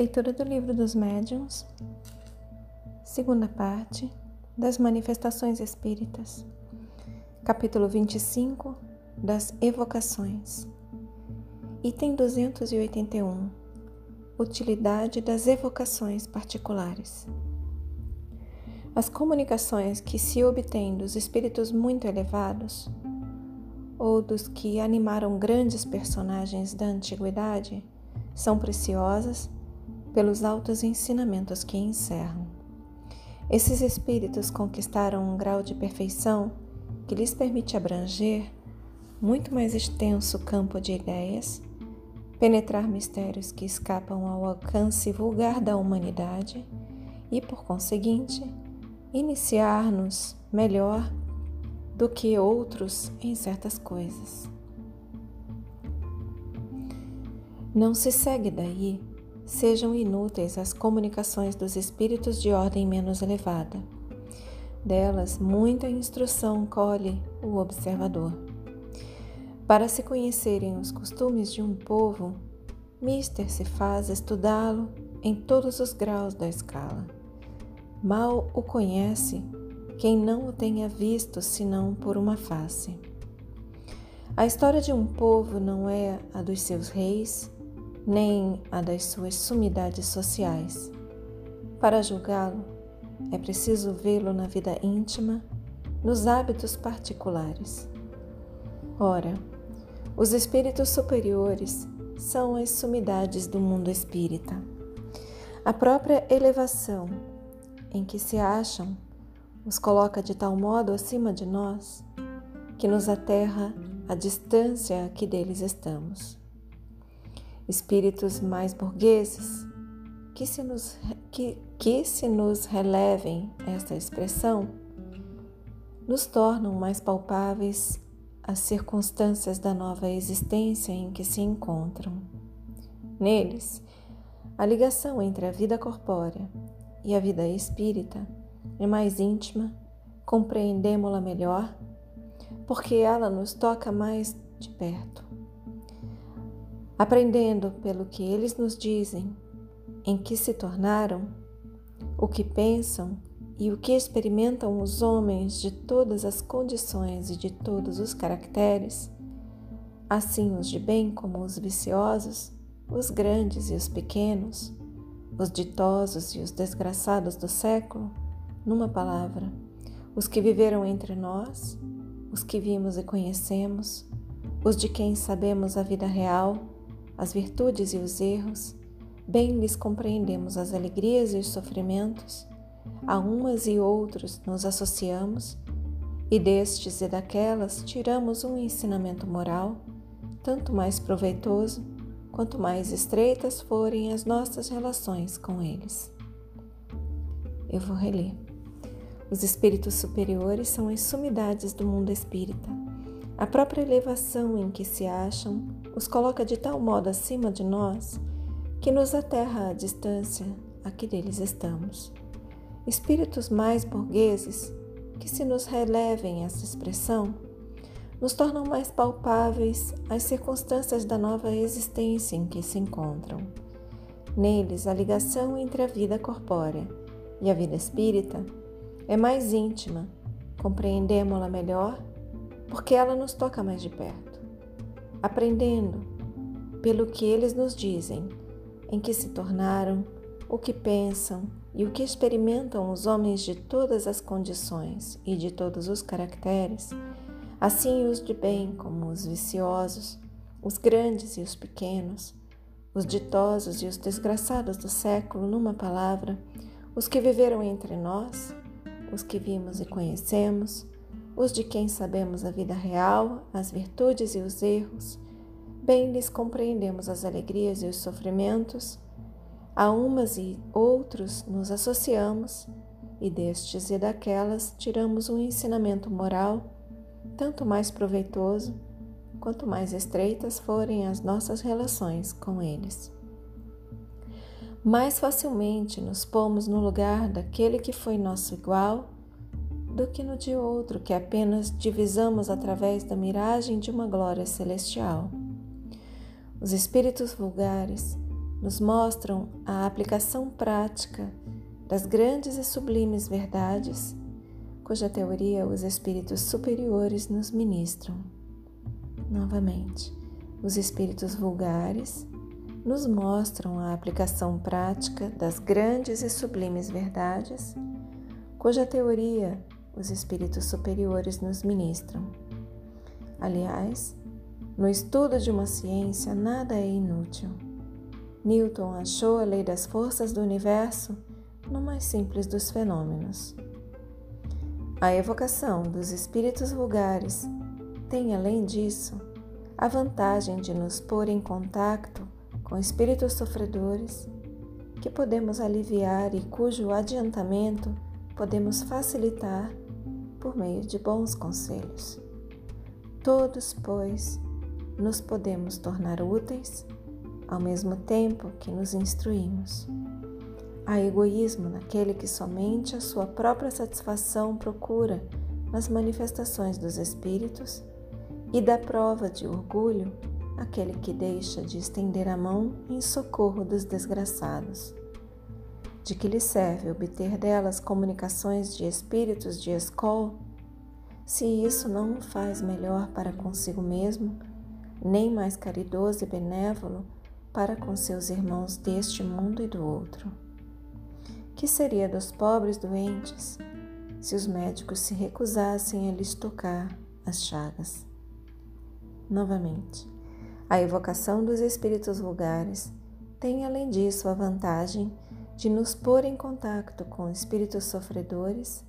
Leitura do Livro dos Médiuns, segunda parte das Manifestações Espíritas, capítulo 25 das Evocações, item 281 Utilidade das evocações particulares. As comunicações que se obtêm dos espíritos muito elevados ou dos que animaram grandes personagens da antiguidade são preciosas pelos altos ensinamentos que encerram. Esses espíritos conquistaram um grau de perfeição que lhes permite abranger muito mais extenso campo de ideias, penetrar mistérios que escapam ao alcance vulgar da humanidade e, por conseguinte, iniciar-nos melhor do que outros em certas coisas. Não se segue daí sejam inúteis as comunicações dos espíritos de ordem menos elevada. Delas, muita instrução colhe o observador. Para se conhecerem os costumes de um povo, mister se faz estudá-lo em todos os graus da escala. Mal o conhece quem não o tenha visto senão por uma face. A história de um povo não é a dos seus reis, nem a das suas sumidades sociais. Para julgá-lo, é preciso vê-lo na vida íntima, nos hábitos particulares. Ora, os espíritos superiores são as sumidades do mundo espírita. A própria elevação em que se acham os coloca de tal modo acima de nós que nos aterra a distância a que deles estamos espíritos mais burgueses, que se nos, que, que se nos relevem esta expressão, nos tornam mais palpáveis as circunstâncias da nova existência em que se encontram. Neles, a ligação entre a vida corpórea e a vida espírita é mais íntima, compreendemos-la melhor, porque ela nos toca mais de perto aprendendo pelo que eles nos dizem, em que se tornaram, o que pensam e o que experimentam os homens de todas as condições e de todos os caracteres, assim os de bem como os viciosos, os grandes e os pequenos, os ditosos e os desgraçados do século, numa palavra, os que viveram entre nós, os que vimos e conhecemos, os de quem sabemos a vida real, as virtudes e os erros, bem lhes compreendemos as alegrias e os sofrimentos, a umas e outros nos associamos, e destes e daquelas tiramos um ensinamento moral, tanto mais proveitoso quanto mais estreitas forem as nossas relações com eles. Eu vou reler. Os espíritos superiores são as sumidades do mundo espírita a própria elevação em que se acham os coloca de tal modo acima de nós que nos aterra à distância a que deles estamos. Espíritos mais burgueses, que se nos relevem essa expressão, nos tornam mais palpáveis as circunstâncias da nova existência em que se encontram. Neles, a ligação entre a vida corpórea e a vida espírita é mais íntima, compreendemos-la melhor porque ela nos toca mais de perto, aprendendo pelo que eles nos dizem, em que se tornaram, o que pensam e o que experimentam os homens de todas as condições e de todos os caracteres, assim os de bem como os viciosos, os grandes e os pequenos, os ditosos e os desgraçados do século, numa palavra, os que viveram entre nós, os que vimos e conhecemos, os de quem sabemos a vida real, as virtudes e os erros, bem lhes compreendemos as alegrias e os sofrimentos, a umas e outros nos associamos, e destes e daquelas tiramos um ensinamento moral, tanto mais proveitoso quanto mais estreitas forem as nossas relações com eles. Mais facilmente nos pomos no lugar daquele que foi nosso igual do que no de outro que apenas divisamos através da miragem de uma glória celestial. Os espíritos vulgares nos mostram a aplicação prática das grandes e sublimes verdades cuja teoria os espíritos superiores nos ministram. Novamente, os espíritos vulgares nos mostram a aplicação prática das grandes e sublimes verdades cuja teoria os espíritos superiores nos ministram. Aliás, no estudo de uma ciência nada é inútil. Newton achou a lei das forças do universo no mais simples dos fenômenos. A evocação dos espíritos vulgares tem, além disso, a vantagem de nos pôr em contato com espíritos sofredores que podemos aliviar e cujo adiantamento podemos facilitar por meio de bons conselhos. Todos, pois, nos podemos tornar úteis ao mesmo tempo que nos instruímos. Há egoísmo naquele que somente a sua própria satisfação procura nas manifestações dos espíritos, e da prova de orgulho aquele que deixa de estender a mão em socorro dos desgraçados. De que lhe serve obter delas comunicações de espíritos de escola, se isso não o faz melhor para consigo mesmo, nem mais caridoso e benévolo para com seus irmãos deste mundo e do outro? que seria dos pobres doentes se os médicos se recusassem a lhes tocar as chagas? Novamente, a evocação dos espíritos vulgares tem, além disso, a vantagem de nos pôr em contato com espíritos sofredores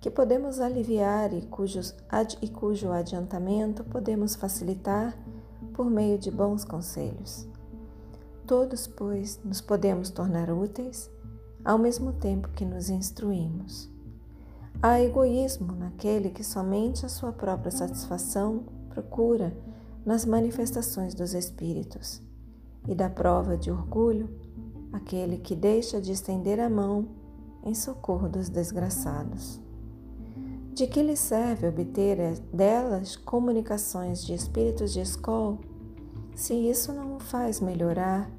que podemos aliviar e, cujos, e cujo adiantamento podemos facilitar por meio de bons conselhos. Todos, pois, nos podemos tornar úteis ao mesmo tempo que nos instruímos. Há egoísmo naquele que somente a sua própria satisfação procura nas manifestações dos espíritos, e da prova de orgulho aquele que deixa de estender a mão em socorro dos desgraçados. De que lhe serve obter delas comunicações de espíritos de escola, se isso não o faz melhorar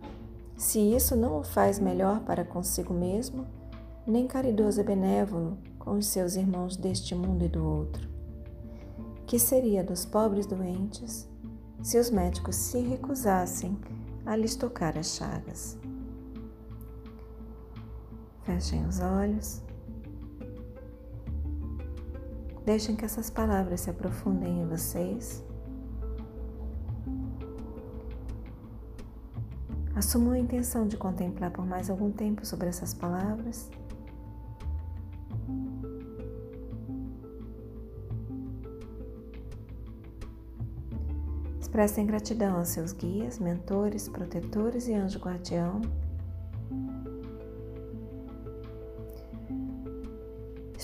se isso não o faz melhor para consigo mesmo, nem caridoso e benévolo com os seus irmãos deste mundo e do outro. Que seria dos pobres doentes se os médicos se recusassem a lhes tocar as chagas? Fechem os olhos. Deixem que essas palavras se aprofundem em vocês. Assumam a intenção de contemplar por mais algum tempo sobre essas palavras. Expressem gratidão aos seus guias, mentores, protetores e anjo guardião.